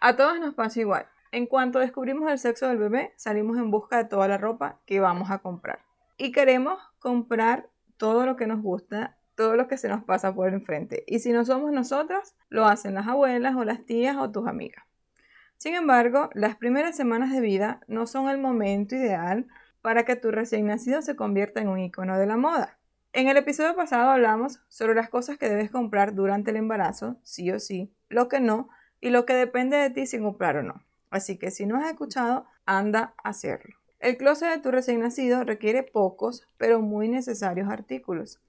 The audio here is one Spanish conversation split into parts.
A todos nos pasa igual. En cuanto descubrimos el sexo del bebé, salimos en busca de toda la ropa que vamos a comprar. Y queremos comprar todo lo que nos gusta, todo lo que se nos pasa por enfrente. Y si no somos nosotras, lo hacen las abuelas o las tías o tus amigas. Sin embargo, las primeras semanas de vida no son el momento ideal para que tu recién nacido se convierta en un icono de la moda. En el episodio pasado hablamos sobre las cosas que debes comprar durante el embarazo, sí o sí, lo que no, y lo que depende de ti si comprar o no. Así que si no has escuchado, anda a hacerlo. El closet de tu recién nacido requiere pocos, pero muy necesarios artículos.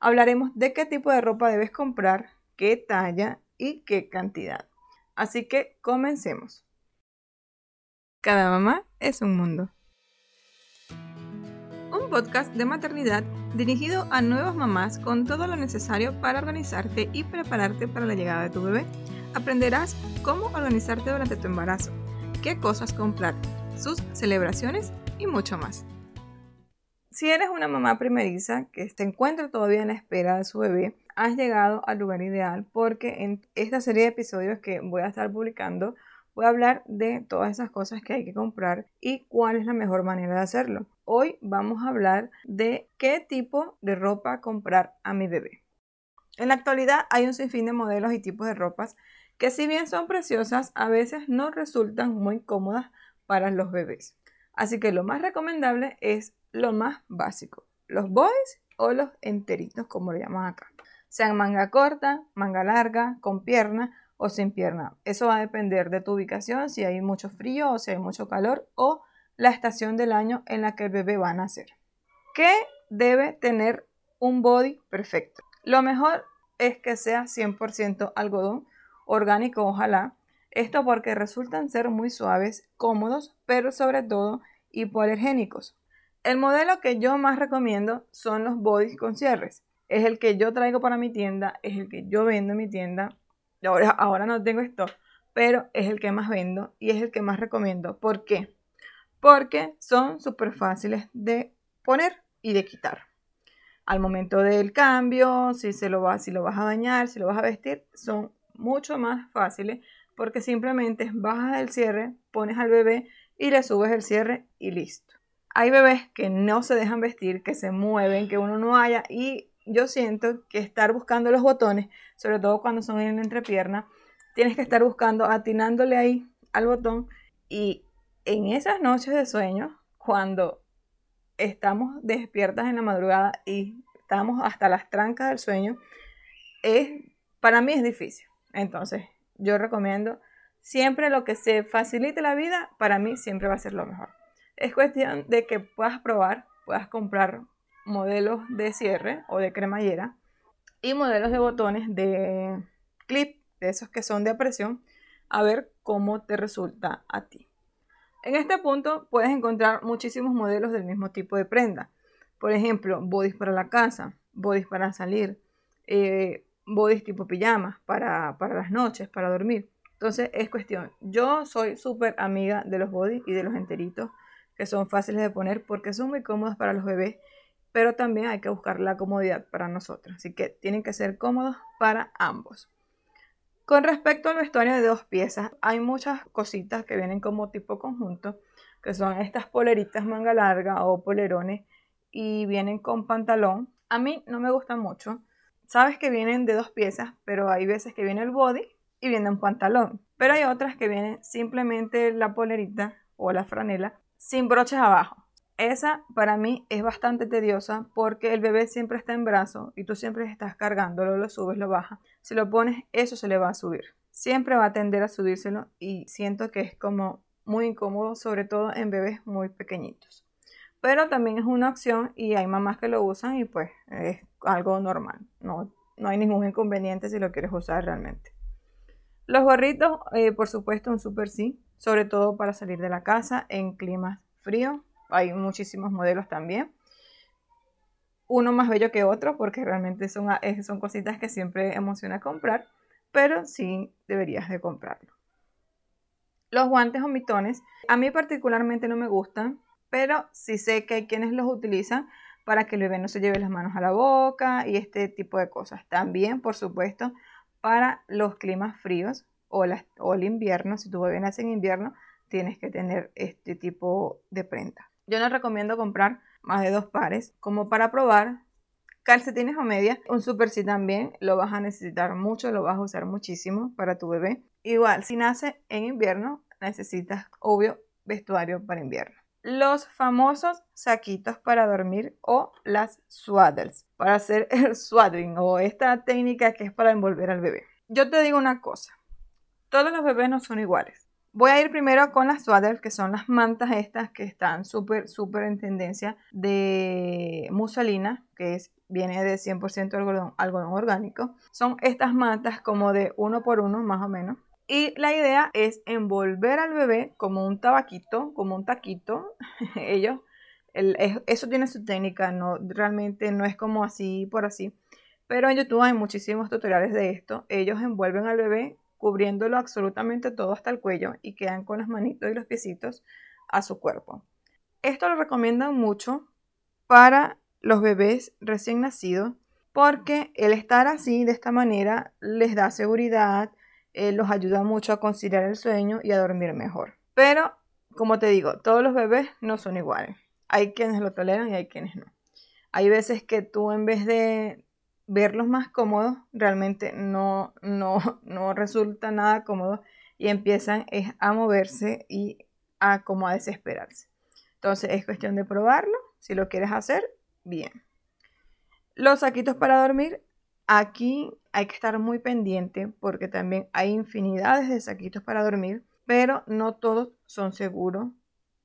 Hablaremos de qué tipo de ropa debes comprar, qué talla y qué cantidad. Así que comencemos. Cada mamá es un mundo. Un podcast de maternidad dirigido a nuevas mamás con todo lo necesario para organizarte y prepararte para la llegada de tu bebé. Aprenderás cómo organizarte durante tu embarazo qué cosas comprar, sus celebraciones y mucho más. Si eres una mamá primeriza que se encuentra todavía en la espera de su bebé, has llegado al lugar ideal porque en esta serie de episodios que voy a estar publicando voy a hablar de todas esas cosas que hay que comprar y cuál es la mejor manera de hacerlo. Hoy vamos a hablar de qué tipo de ropa comprar a mi bebé. En la actualidad hay un sinfín de modelos y tipos de ropas que si bien son preciosas, a veces no resultan muy cómodas para los bebés. Así que lo más recomendable es lo más básico, los boys o los enteritos, como lo llaman acá. Sean manga corta, manga larga, con pierna o sin pierna. Eso va a depender de tu ubicación, si hay mucho frío o si hay mucho calor o la estación del año en la que el bebé va a nacer. ¿Qué debe tener un body perfecto? Lo mejor es que sea 100% algodón orgánico ojalá. Esto porque resultan ser muy suaves, cómodos, pero sobre todo hipoalergénicos. El modelo que yo más recomiendo son los bodies con cierres. Es el que yo traigo para mi tienda, es el que yo vendo en mi tienda. Ahora, ahora no tengo esto, pero es el que más vendo y es el que más recomiendo. ¿Por qué? Porque son súper fáciles de poner y de quitar. Al momento del cambio, si, se lo va, si lo vas a bañar, si lo vas a vestir, son mucho más fáciles porque simplemente bajas el cierre, pones al bebé y le subes el cierre y listo. Hay bebés que no se dejan vestir, que se mueven, que uno no haya y yo siento que estar buscando los botones, sobre todo cuando son en entrepierna, tienes que estar buscando, atinándole ahí al botón y en esas noches de sueño, cuando estamos despiertas en la madrugada y estamos hasta las trancas del sueño, es, para mí es difícil. Entonces, yo recomiendo siempre lo que se facilite la vida, para mí siempre va a ser lo mejor. Es cuestión de que puedas probar, puedas comprar modelos de cierre o de cremallera y modelos de botones de clip, de esos que son de presión, a ver cómo te resulta a ti. En este punto puedes encontrar muchísimos modelos del mismo tipo de prenda. Por ejemplo, bodies para la casa, bodies para salir, eh, bodies tipo pijamas para, para las noches, para dormir. Entonces es cuestión. Yo soy súper amiga de los bodies y de los enteritos que son fáciles de poner porque son muy cómodos para los bebés, pero también hay que buscar la comodidad para nosotros. Así que tienen que ser cómodos para ambos. Con respecto al vestuario de dos piezas, hay muchas cositas que vienen como tipo conjunto, que son estas poleritas manga larga o polerones y vienen con pantalón. A mí no me gustan mucho sabes que vienen de dos piezas, pero hay veces que viene el body y viene un pantalón. Pero hay otras que vienen simplemente la polerita o la franela sin broches abajo. Esa para mí es bastante tediosa porque el bebé siempre está en brazo y tú siempre estás cargándolo, lo subes, lo bajas. Si lo pones, eso se le va a subir. Siempre va a tender a subírselo y siento que es como muy incómodo, sobre todo en bebés muy pequeñitos pero también es una opción y hay mamás que lo usan y pues es algo normal, no, no hay ningún inconveniente si lo quieres usar realmente. Los gorritos, eh, por supuesto, un super sí, sobre todo para salir de la casa en climas fríos, hay muchísimos modelos también. Uno más bello que otro porque realmente son, son cositas que siempre emociona comprar, pero sí deberías de comprarlo. Los guantes o mitones, a mí particularmente no me gustan pero sí sé que hay quienes los utilizan para que el bebé no se lleve las manos a la boca y este tipo de cosas. También, por supuesto, para los climas fríos, o, el invierno, si tu bebé nace en invierno, tienes que tener este tipo de prenda. Yo no recomiendo comprar más de dos pares como para probar calcetines o medias. Un super sí también lo vas a necesitar mucho, lo vas a usar muchísimo para tu bebé. Igual, si nace en invierno, necesitas, obvio, vestuario para invierno. Los famosos saquitos para dormir o las swaddles, para hacer el swaddling o esta técnica que es para envolver al bebé. Yo te digo una cosa, todos los bebés no son iguales. Voy a ir primero con las swaddles, que son las mantas estas que están súper, súper en tendencia de muselina, que es, viene de 100% algodón, algodón orgánico. Son estas mantas como de uno por uno, más o menos. Y la idea es envolver al bebé como un tabaquito, como un taquito. Ellos, eso tiene su técnica, no, realmente no es como así por así. Pero en YouTube hay muchísimos tutoriales de esto. Ellos envuelven al bebé cubriéndolo absolutamente todo hasta el cuello y quedan con las manitos y los piecitos a su cuerpo. Esto lo recomiendan mucho para los bebés recién nacidos porque el estar así de esta manera les da seguridad, eh, los ayuda mucho a conciliar el sueño y a dormir mejor. Pero, como te digo, todos los bebés no son iguales. Hay quienes lo toleran y hay quienes no. Hay veces que tú en vez de, verlos más cómodos realmente no, no, no resulta nada cómodo y empiezan a moverse y a como a desesperarse. Entonces es cuestión de probarlo. Si lo quieres hacer, bien. Los saquitos para dormir, aquí hay que estar muy pendiente porque también hay infinidades de saquitos para dormir, pero no todos son seguros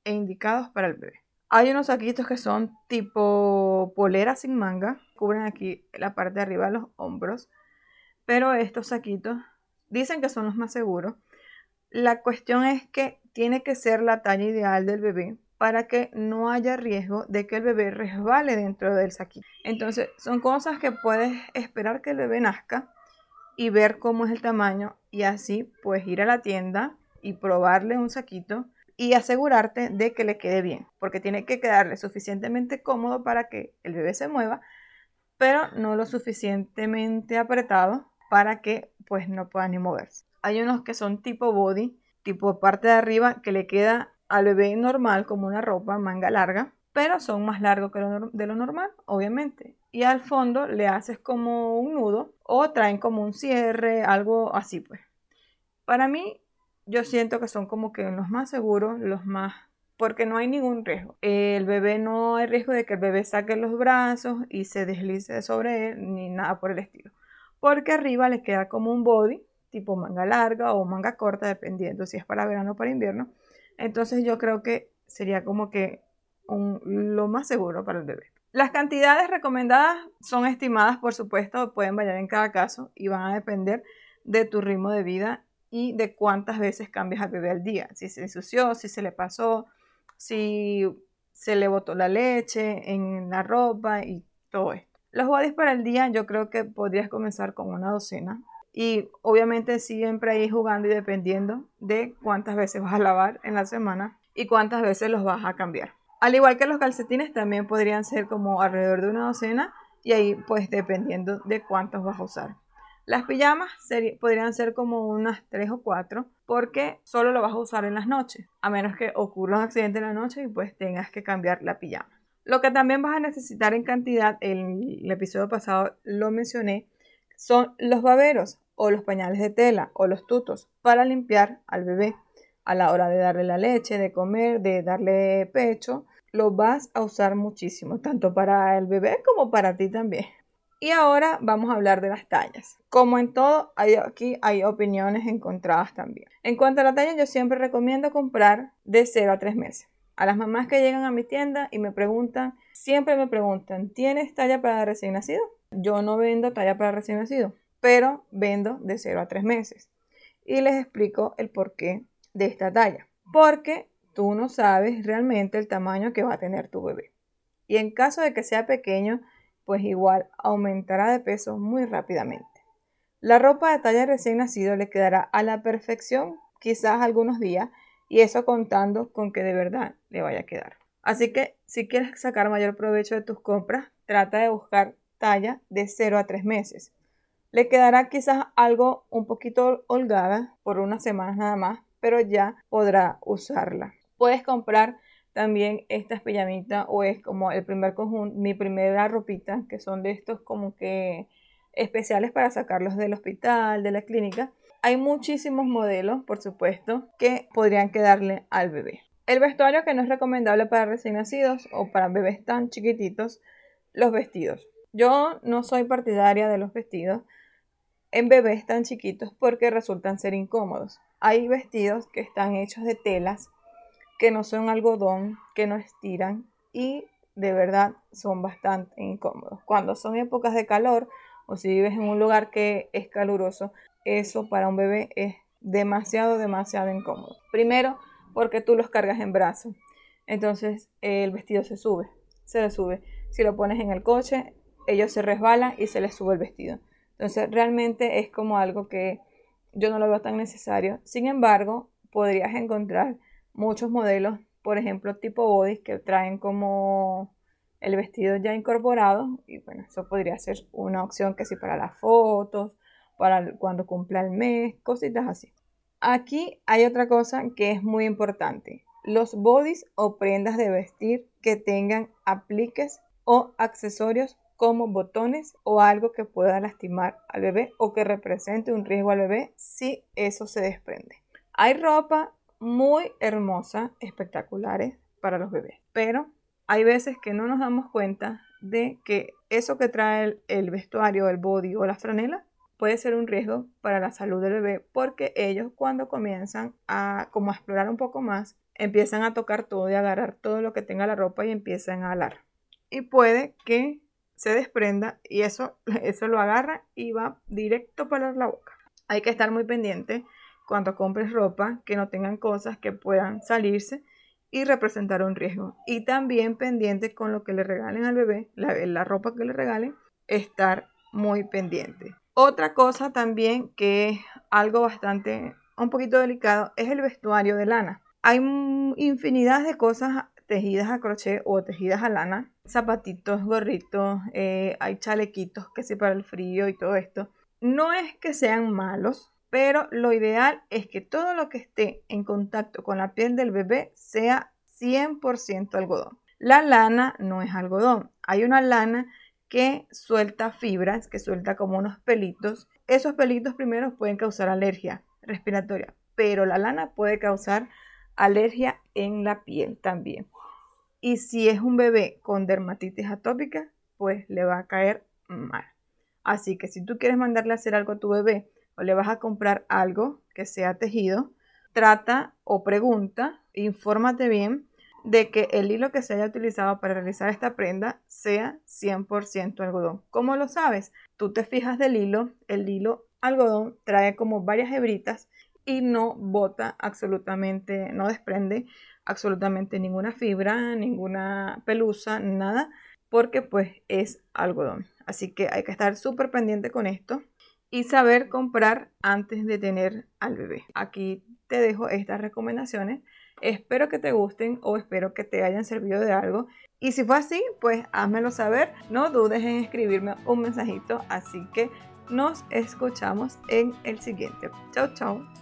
e indicados para el bebé. Hay unos saquitos que son tipo polera sin manga, cubren aquí la parte de arriba de los hombros, pero estos saquitos dicen que son los más seguros. La cuestión es que tiene que ser la talla ideal del bebé para que no haya riesgo de que el bebé resbale dentro del saquito. Entonces, son cosas que puedes esperar que el bebé nazca y ver cómo es el tamaño y así pues ir a la tienda y probarle un saquito y asegurarte de que le quede bien, porque tiene que quedarle suficientemente cómodo para que el bebé se mueva, pero no lo suficientemente apretado para que pues no pueda ni moverse. Hay unos que son tipo body, tipo parte de arriba que le queda al bebé normal como una ropa manga larga, pero son más largos que lo de lo normal, obviamente. Y al fondo le haces como un nudo o traen como un cierre, algo así pues. Para mí yo siento que son como que los más seguros, los más porque no hay ningún riesgo. El bebé no hay riesgo de que el bebé saque los brazos y se deslice sobre él, ni nada por el estilo. Porque arriba le queda como un body, tipo manga larga o manga corta, dependiendo si es para verano o para invierno. Entonces yo creo que sería como que lo más seguro para el bebé. Las cantidades recomendadas son estimadas, por supuesto, pueden variar en cada caso y van a depender de tu ritmo de vida y de cuántas veces cambias al bebé al día. Si se ensució, si se le pasó, si se le botó la leche en la ropa y todo esto. Los bodies para el día yo creo que podrías comenzar con una docena y obviamente siempre ahí jugando y dependiendo de cuántas veces vas a lavar en la semana y cuántas veces los vas a cambiar. Al igual que los calcetines también podrían ser como alrededor de una docena y ahí pues dependiendo de cuántos vas a usar. Las pijamas podrían ser como unas 3 o 4 porque solo lo vas a usar en las noches, a menos que ocurra un accidente en la noche y pues tengas que cambiar la pijama. Lo que también vas a necesitar en cantidad, en el episodio pasado lo mencioné, son los baberos o los pañales de tela o los tutos para limpiar al bebé a la hora de darle la leche, de comer, de darle pecho. Lo vas a usar muchísimo, tanto para el bebé como para ti también. Y ahora vamos a hablar de las tallas. Como en todo, aquí hay opiniones encontradas también. En cuanto a la talla, yo siempre recomiendo comprar de 0 a 3 meses. A las mamás que llegan a mi tienda y me preguntan, siempre me preguntan, ¿tienes talla para recién nacido? Yo no vendo talla para recién nacido, pero vendo de 0 a 3 meses. Y les explico el porqué de esta talla. Porque tú no sabes realmente el tamaño que va a tener tu bebé. Y en caso de que sea pequeño, pues igual aumentará de peso muy rápidamente. La ropa de talla recién nacido le quedará a la perfección quizás algunos días y eso contando con que de verdad le vaya a quedar. Así que si quieres sacar mayor provecho de tus compras, trata de buscar talla de 0 a 3 meses. Le quedará quizás algo un poquito holgada por unas semanas nada más, pero ya podrá usarla. Puedes comprar también estas pijamitas o es como el primer conjunto, mi primera ropita, que son de estos como que especiales para sacarlos del hospital, de la clínica. Hay muchísimos modelos, por supuesto, que podrían quedarle al bebé. El vestuario que no es recomendable para recién nacidos o para bebés tan chiquititos, los vestidos. Yo no soy partidaria de los vestidos en bebés tan chiquitos porque resultan ser incómodos. Hay vestidos que están hechos de telas que no son algodón, que no estiran y de verdad son bastante incómodos. Cuando son épocas de calor o si vives en un lugar que es caluroso, eso para un bebé es demasiado, demasiado incómodo. Primero, porque tú los cargas en brazos. Entonces el vestido se sube, se le sube. Si lo pones en el coche, ellos se resbalan y se les sube el vestido. Entonces realmente es como algo que yo no lo veo tan necesario. Sin embargo, podrías encontrar muchos modelos, por ejemplo, tipo bodies que traen como el vestido ya incorporado y bueno, eso podría ser una opción que sí para las fotos, para cuando cumpla el mes, cositas así. Aquí hay otra cosa que es muy importante. Los bodies o prendas de vestir que tengan apliques o accesorios como botones o algo que pueda lastimar al bebé o que represente un riesgo al bebé si eso se desprende. Hay ropa muy hermosa, espectaculares para los bebés, pero hay veces que no nos damos cuenta de que eso que trae el, vestuario, el body o la franela puede ser un riesgo para la salud del bebé porque ellos cuando comienzan a como a explorar un poco más empiezan a tocar todo y agarrar todo lo que tenga la ropa y empiezan a alar y puede que se desprenda y eso, eso lo agarra y va directo para la boca. Hay que estar muy pendiente cuando compres ropa que no tengan cosas que puedan salirse y representar un riesgo. Y también pendiente con lo que le regalen al bebé, la, la ropa que le regalen, estar muy pendiente. Otra cosa también que es algo bastante, un poquito delicado, es el vestuario de lana. Hay infinidad de cosas tejidas a crochet o tejidas a lana, zapatitos, gorritos, eh, hay chalequitos que sí para el frío y todo esto. No es que sean malos, pero lo ideal es que todo lo que esté en contacto con la piel del bebé sea 100% algodón. La lana no es algodón, hay una lana que suelta fibras, que suelta como unos pelitos. Esos pelitos primero pueden causar alergia respiratoria, pero la lana puede causar alergia en la piel también. Y si es un bebé con dermatitis atópica, pues le va a caer mal. Así que si tú quieres mandarle a hacer algo a tu bebé o le vas a comprar algo que sea tejido, trata o pregunta, infórmate bien de que el hilo que se haya utilizado para realizar esta prenda sea 100% algodón. ¿Cómo lo sabes? Tú te fijas del hilo, el hilo algodón trae como varias hebritas y no bota absolutamente, no desprende absolutamente ninguna fibra, ninguna pelusa, nada, porque pues es algodón. Así que hay que estar súper pendiente con esto y saber comprar antes de tener al bebé. Aquí te dejo estas recomendaciones Espero que te gusten o espero que te hayan servido de algo. Y si fue así, pues házmelo saber. No dudes en escribirme un mensajito. Así que nos escuchamos en el siguiente. Chao, chao.